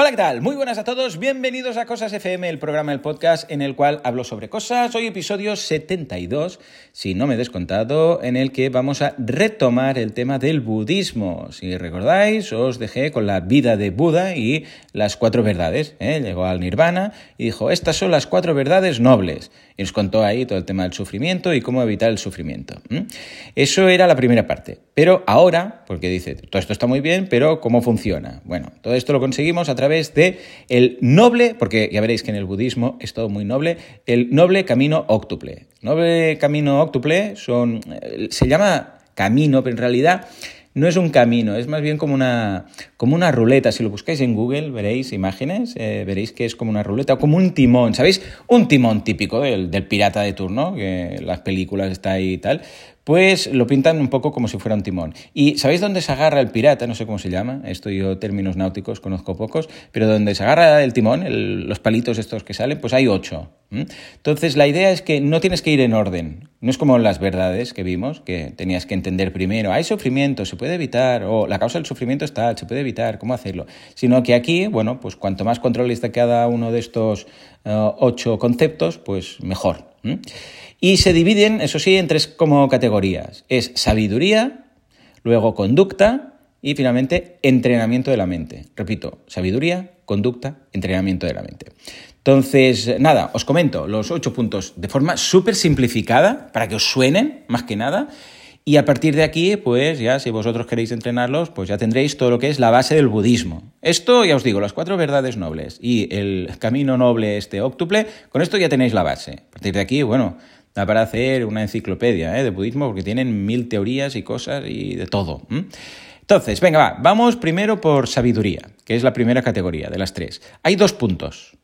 Hola, ¿qué tal? Muy buenas a todos, bienvenidos a Cosas FM, el programa del podcast en el cual hablo sobre cosas. Hoy episodio 72, si no me he descontado, en el que vamos a retomar el tema del budismo. Si recordáis, os dejé con la vida de Buda y las cuatro verdades. ¿eh? Llegó al nirvana y dijo, estas son las cuatro verdades nobles. Y nos contó ahí todo el tema del sufrimiento y cómo evitar el sufrimiento. Eso era la primera parte. Pero ahora, porque dice, todo esto está muy bien, pero ¿cómo funciona? Bueno, todo esto lo conseguimos a través de el noble, porque ya veréis que en el budismo es todo muy noble, el noble camino óctuple. Noble camino óctuple son, eh, se llama camino, pero en realidad no es un camino, es más bien como una, como una ruleta. Si lo buscáis en Google, veréis imágenes, eh, veréis que es como una ruleta o como un timón, ¿sabéis? Un timón típico del, del pirata de turno, que las películas está ahí y tal pues lo pintan un poco como si fuera un timón. ¿Y sabéis dónde se agarra el pirata? No sé cómo se llama, esto yo términos náuticos conozco pocos, pero donde se agarra el timón, los palitos estos que salen, pues hay ocho. Entonces la idea es que no tienes que ir en orden, no es como las verdades que vimos, que tenías que entender primero, hay sufrimiento, se puede evitar, o la causa del sufrimiento está, se puede evitar, ¿cómo hacerlo? Sino que aquí, bueno, pues cuanto más controles de cada uno de estos eh, ocho conceptos, pues mejor. Y se dividen, eso sí, en tres como categorías. Es sabiduría, luego conducta y finalmente entrenamiento de la mente. Repito, sabiduría, conducta, entrenamiento de la mente. Entonces, nada, os comento los ocho puntos de forma súper simplificada para que os suenen, más que nada. Y a partir de aquí, pues ya si vosotros queréis entrenarlos, pues ya tendréis todo lo que es la base del budismo. Esto, ya os digo, las cuatro verdades nobles y el camino noble este óctuple, con esto ya tenéis la base. A partir de aquí, bueno, da para hacer una enciclopedia ¿eh? de budismo porque tienen mil teorías y cosas y de todo. Entonces, venga, va, vamos primero por sabiduría, que es la primera categoría de las tres. Hay dos puntos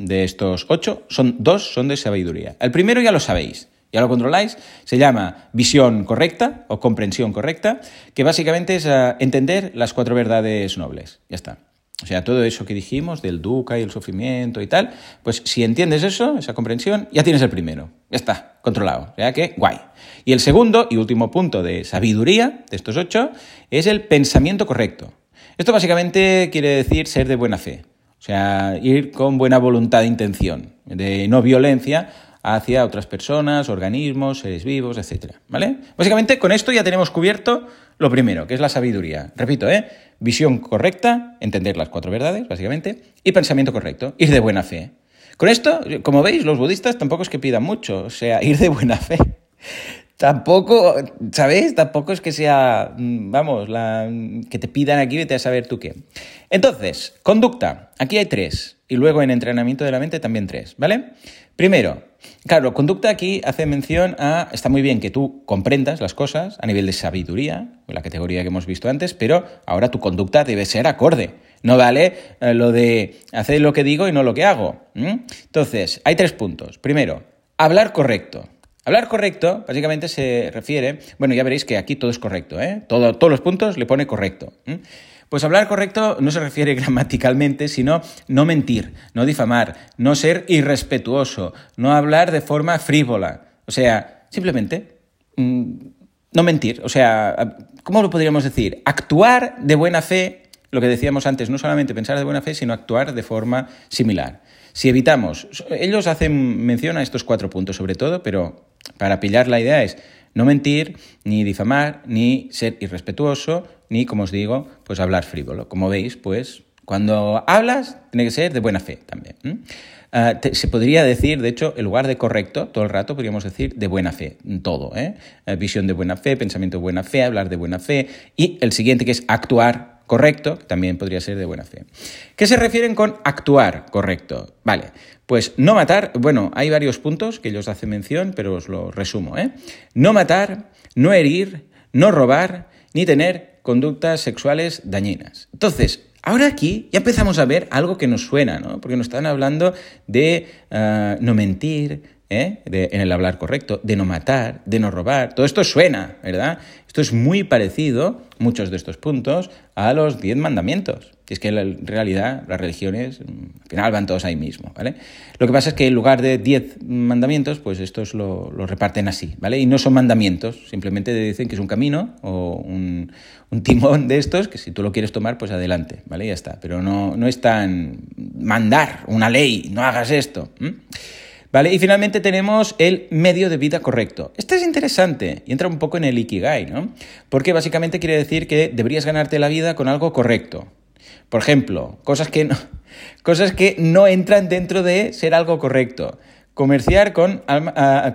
de estos ocho, son dos son de sabiduría. El primero ya lo sabéis, ya lo controláis, se llama visión correcta o comprensión correcta, que básicamente es eh, entender las cuatro verdades nobles. Ya está. O sea, todo eso que dijimos del dukkha y el sufrimiento y tal, pues si entiendes eso, esa comprensión, ya tienes el primero. Ya está, controlado. O sea que, guay. Y el segundo y último punto de sabiduría de estos ocho es el pensamiento correcto. Esto básicamente quiere decir ser de buena fe. O sea, ir con buena voluntad de intención, de no violencia hacia otras personas, organismos, seres vivos, etc. ¿Vale? Básicamente con esto ya tenemos cubierto lo primero, que es la sabiduría. Repito, ¿eh? Visión correcta, entender las cuatro verdades, básicamente, y pensamiento correcto, ir de buena fe. Con esto, como veis, los budistas tampoco es que pidan mucho, o sea, ir de buena fe. Tampoco, ¿sabéis? Tampoco es que sea, mm, vamos, la, que te pidan aquí, vete a saber tú qué. Entonces, conducta. Aquí hay tres. Y luego en entrenamiento de la mente también tres, ¿vale? Primero, claro, conducta aquí hace mención a, está muy bien que tú comprendas las cosas a nivel de sabiduría, la categoría que hemos visto antes, pero ahora tu conducta debe ser acorde. No vale eh, lo de hacer lo que digo y no lo que hago. Entonces, hay tres puntos. Primero, hablar correcto. Hablar correcto básicamente se refiere, bueno, ya veréis que aquí todo es correcto, ¿eh? Todo, todos los puntos le pone correcto. Pues hablar correcto no se refiere gramaticalmente, sino no mentir, no difamar, no ser irrespetuoso, no hablar de forma frívola. O sea, simplemente mm, no mentir. O sea, ¿cómo lo podríamos decir? Actuar de buena fe, lo que decíamos antes, no solamente pensar de buena fe, sino actuar de forma similar. Si evitamos, ellos hacen mención a estos cuatro puntos sobre todo, pero para pillar la idea es no mentir, ni difamar, ni ser irrespetuoso, ni, como os digo, pues hablar frívolo. Como veis, pues cuando hablas, tiene que ser de buena fe también. Ah, se podría decir, de hecho, en lugar de correcto, todo el rato podríamos decir de buena fe, todo. ¿eh? Ah, visión de buena fe, pensamiento de buena fe, hablar de buena fe. Y el siguiente que es actuar correcto, también podría ser de buena fe. ¿Qué se refieren con actuar correcto? Vale, pues no matar, bueno, hay varios puntos que ellos hacen mención, pero os lo resumo. ¿eh? No matar, no herir, no robar, ni tener conductas sexuales dañinas. Entonces, ahora aquí ya empezamos a ver algo que nos suena, ¿no? Porque nos están hablando de ah, no mentir, ¿eh? en el hablar correcto, de no matar, de no robar. Todo esto suena, ¿verdad? Esto es muy parecido, muchos de estos puntos, a los diez mandamientos. que es que en realidad las religiones al final van todos ahí mismo, ¿vale? Lo que pasa es que en lugar de 10 mandamientos, pues estos lo, reparten así, ¿vale? Y no son mandamientos, simplemente dicen que es un camino o un, timón de estos que si tú lo quieres tomar, pues adelante, ¿vale? Ya está, pero no, no es tan mandar una ley, no hagas esto. ¿Vale? Y finalmente tenemos el medio de vida correcto. Este es interesante y entra un poco en el Ikigai, ¿no? Porque básicamente quiere decir que deberías ganarte la vida con algo correcto. Por ejemplo, cosas que no, cosas que no entran dentro de ser algo correcto. Comerciar con,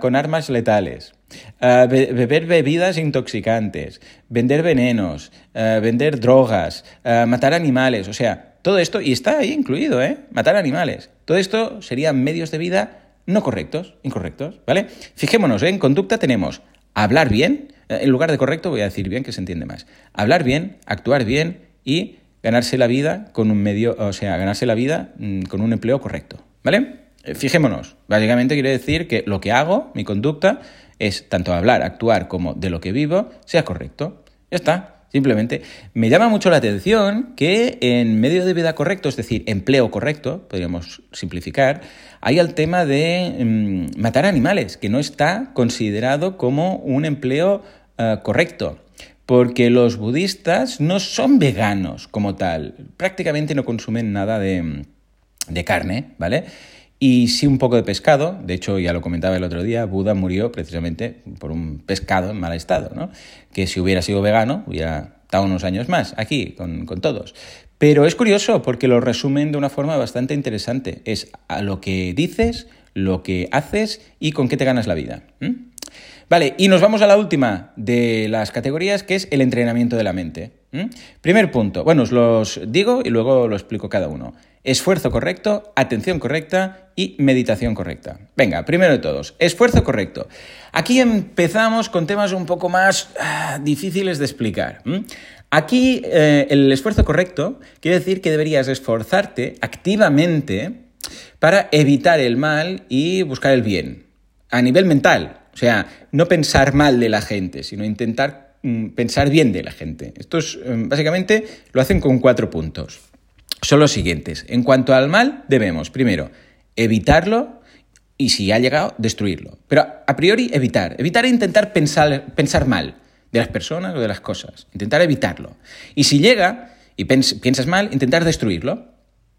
con armas letales, beber bebidas intoxicantes, vender venenos, vender drogas, matar animales, o sea, todo esto, y está ahí incluido, ¿eh? Matar animales. Todo esto serían medios de vida no correctos, incorrectos, ¿vale? Fijémonos, ¿eh? en conducta tenemos hablar bien, eh, en lugar de correcto voy a decir bien que se entiende más. Hablar bien, actuar bien y ganarse la vida con un medio, o sea, ganarse la vida mm, con un empleo correcto, ¿vale? Eh, fijémonos, básicamente quiere decir que lo que hago, mi conducta, es tanto hablar, actuar como de lo que vivo, sea correcto. Ya está. Simplemente me llama mucho la atención que en medio de vida correcto, es decir, empleo correcto, podríamos simplificar, hay el tema de mm, matar animales, que no está considerado como un empleo eh, correcto. Porque los budistas no son veganos como tal, prácticamente no consumen nada de, de carne, ¿vale? Y sí un poco de pescado, de hecho ya lo comentaba el otro día, Buda murió precisamente por un pescado en mal estado, ¿no? Que si hubiera sido vegano hubiera estado unos años más aquí con, con todos. Pero es curioso porque lo resumen de una forma bastante interesante. Es a lo que dices, lo que haces y con qué te ganas la vida. Vale, y nos vamos a la última de las categorías, que es el entrenamiento de la mente. Primer punto, bueno, os los digo y luego lo explico cada uno. Esfuerzo correcto, atención correcta y meditación correcta. Venga, primero de todos, esfuerzo correcto. Aquí empezamos con temas un poco más ah, difíciles de explicar. Aquí eh, el esfuerzo correcto quiere decir que deberías esforzarte activamente para evitar el mal y buscar el bien. A nivel mental, o sea, no pensar mal de la gente, sino intentar mm, pensar bien de la gente. Esto es, mm, básicamente lo hacen con cuatro puntos. Son los siguientes. En cuanto al mal, debemos, primero, evitarlo y si ha llegado, destruirlo. Pero a priori, evitar. Evitar e intentar pensar, pensar mal de las personas o de las cosas. Intentar evitarlo. Y si llega y piensas mal, intentar destruirlo.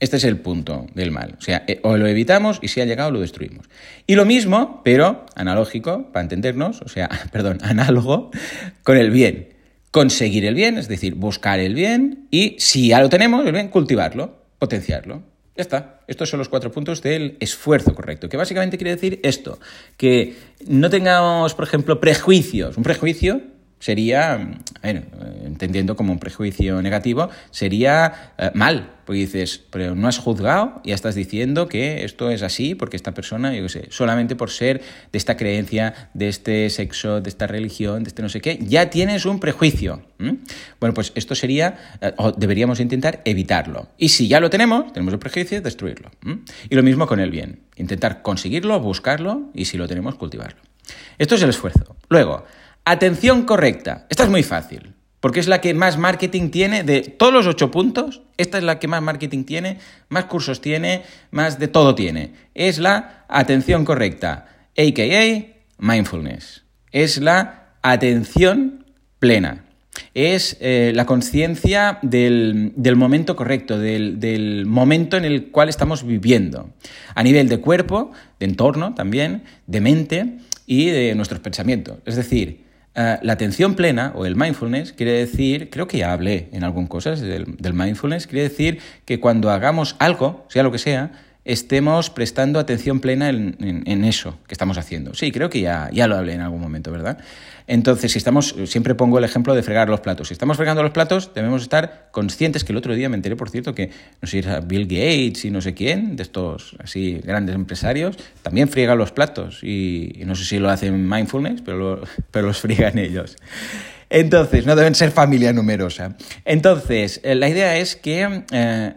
Este es el punto del mal. O sea, eh, o lo evitamos y si ha llegado lo destruimos. Y lo mismo, pero analógico, para entendernos, o sea, perdón, análogo, con el bien. Conseguir el bien, es decir, buscar el bien y si ya lo tenemos, el bien, cultivarlo, potenciarlo. Ya está. Estos son los cuatro puntos del esfuerzo correcto, que básicamente quiere decir esto, que no tengamos, por ejemplo, prejuicios. Un prejuicio sería, entendiendo como un prejuicio negativo, sería eh, mal, porque dices, pero no has juzgado, y ya estás diciendo que esto es así, porque esta persona, yo qué sé, solamente por ser de esta creencia, de este sexo, de esta religión, de este no sé qué, ya tienes un prejuicio. Bueno, pues esto sería, eh, o deberíamos intentar evitarlo. Y si ya lo tenemos, tenemos el prejuicio, destruirlo. Y lo mismo con el bien, intentar conseguirlo, buscarlo, y si lo tenemos, cultivarlo. Esto es el esfuerzo. Luego, Atención correcta. Esta es muy fácil, porque es la que más marketing tiene de todos los ocho puntos. Esta es la que más marketing tiene, más cursos tiene, más de todo tiene. Es la atención correcta, a.k.a. mindfulness. Es la atención plena. Es eh, la conciencia del, momento correcto, del, del momento en el cual estamos viviendo. A nivel de cuerpo, de entorno también, de mente y de nuestros pensamientos. Es decir, eh, la atención plena o el mindfulness quiere decir, creo que ya hablé en algunas cosas del, mindfulness, quiere decir que cuando hagamos algo, sea lo que sea, estemos prestando atención plena en, eso que estamos haciendo. Sí, creo que ya, ya lo hablé en algún momento, ¿verdad? Entonces, si estamos, siempre pongo el ejemplo de fregar los platos. Si estamos fregando los platos, debemos estar conscientes, que el otro día me enteré, por cierto, que no sé si Bill Gates y no sé quién, de estos así grandes empresarios, también friegan los platos. Y, no sé si lo hacen mindfulness, pero, pero los friegan ellos. Entonces, no deben ser familia numerosa. Entonces, eh, la idea es que eh,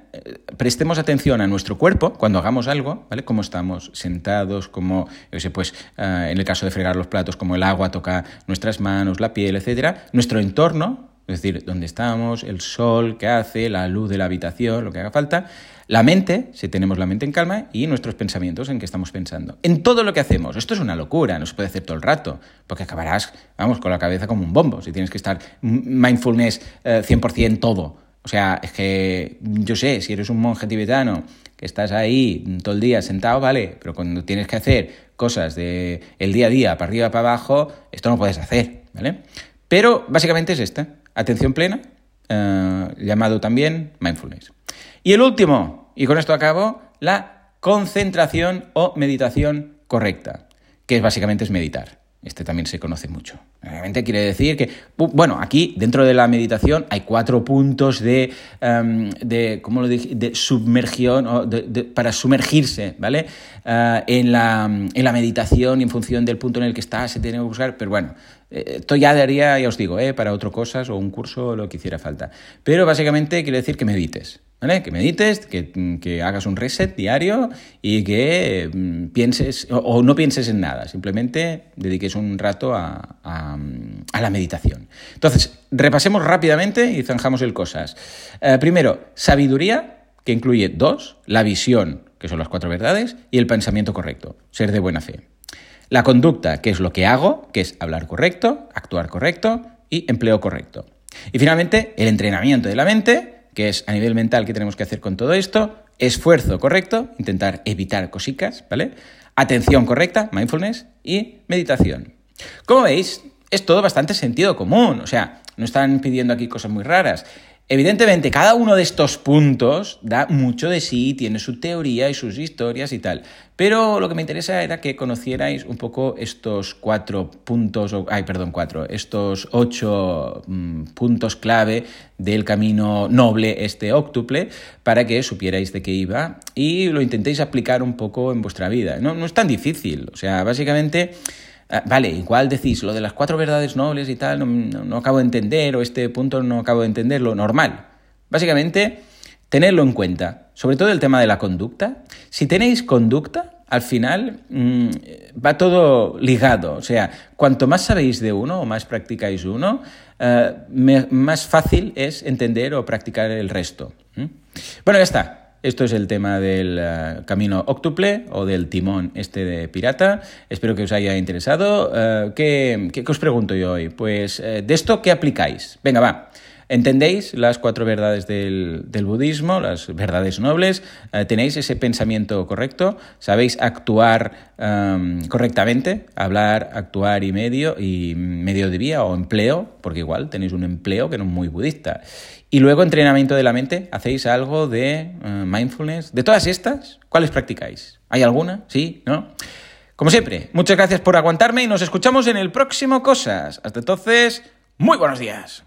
prestemos atención a nuestro cuerpo cuando hagamos algo, ¿vale? Cómo estamos sentados, como, yo sé, pues, eh, en el caso de fregar los platos, como el agua toca nuestras manos, la piel, etcétera. Nuestro entorno, es decir, donde estamos, el sol que hace, la luz de la habitación, lo que haga falta, la mente, si tenemos la mente en calma, y nuestros pensamientos en que estamos pensando. En todo lo que hacemos. Esto es una locura, no se puede hacer todo el rato, porque acabarás, vamos, con la cabeza como un bombo, si tienes que estar mindfulness 100% eh, todo. O sea, es que yo sé, si eres un monje tibetano que estás ahí todo el día sentado, vale, pero cuando tienes que hacer cosas de el día a día, para arriba, para abajo, esto no puedes hacer, ¿vale? Pero básicamente es esta, atención plena, eh, llamado también mindfulness. Y el último, y con esto acabo, la concentración o meditación correcta, que básicamente es meditar. Este también se conoce mucho. Realmente quiere decir que, bueno, aquí dentro de la meditación hay cuatro puntos de, em, de ¿cómo lo dije? De submergión, o para sumergirse, ¿vale? Eh, en, la, en la meditación y en función del punto en el que estás se tiene que buscar, pero bueno, esto ya daría, ya os digo, ¿eh? para otras cosas o un curso lo que hiciera falta. Pero básicamente quiere decir que medites. Que medites, que, hagas un reset diario y que mm, pienses o, no pienses en nada, simplemente dediques un rato a, la meditación. Entonces, repasemos rápidamente y zanjamos el cosas. Eh, primero, sabiduría, que incluye dos, la visión, que son las cuatro verdades, y el pensamiento correcto, ser de buena fe. La conducta, que es lo que hago, que es hablar correcto, actuar correcto y empleo correcto. Y finalmente, el entrenamiento de la mente, que es a nivel mental que tenemos que hacer con todo esto, esfuerzo correcto, intentar evitar cosicas, ¿vale? Atención correcta, mindfulness y meditación. Como veis, es todo bastante sentido común, o sea, no están pidiendo aquí cosas muy raras. Evidentemente, cada uno de estos puntos da mucho de sí, tiene su teoría y sus historias y tal. Pero lo que me interesa era que conocierais un poco estos cuatro puntos, ay, perdón, cuatro, estos ocho mm, puntos clave del camino noble, este óctuple, para que supierais de qué iba y lo intentéis aplicar un poco en vuestra vida. No, no es tan difícil, o sea, básicamente vale, igual decís lo de las cuatro verdades nobles y tal, no, acabo de entender, o este punto no acabo de entenderlo, normal. Básicamente, tenedlo en cuenta, sobre todo el tema de la conducta. Si tenéis conducta, al final mm, va todo ligado. O sea, cuanto más sabéis de uno o más practicáis uno, eh, más fácil es entender o practicar el resto. Bueno, ya está. Esto es el tema del eh, camino octuple o del timón este de pirata. Espero que os haya interesado. Eh, ¿qué, os pregunto yo hoy? Pues eh, de esto, ¿qué aplicáis? Venga, va. ¿Entendéis las cuatro verdades del, budismo, las verdades nobles? ¿Tenéis ese pensamiento correcto? ¿Sabéis actuar em, correctamente? Hablar, actuar y medio, y medio de vía o empleo, porque igual tenéis un empleo que no es muy budista. Y luego entrenamiento de la mente, ¿hacéis algo de eh, mindfulness? ¿De todas estas? ¿Cuáles practicáis? ¿Hay alguna? ¿Sí? ¿No? Como siempre, muchas gracias por aguantarme y nos escuchamos en el próximo Cosas. Hasta entonces, muy buenos días.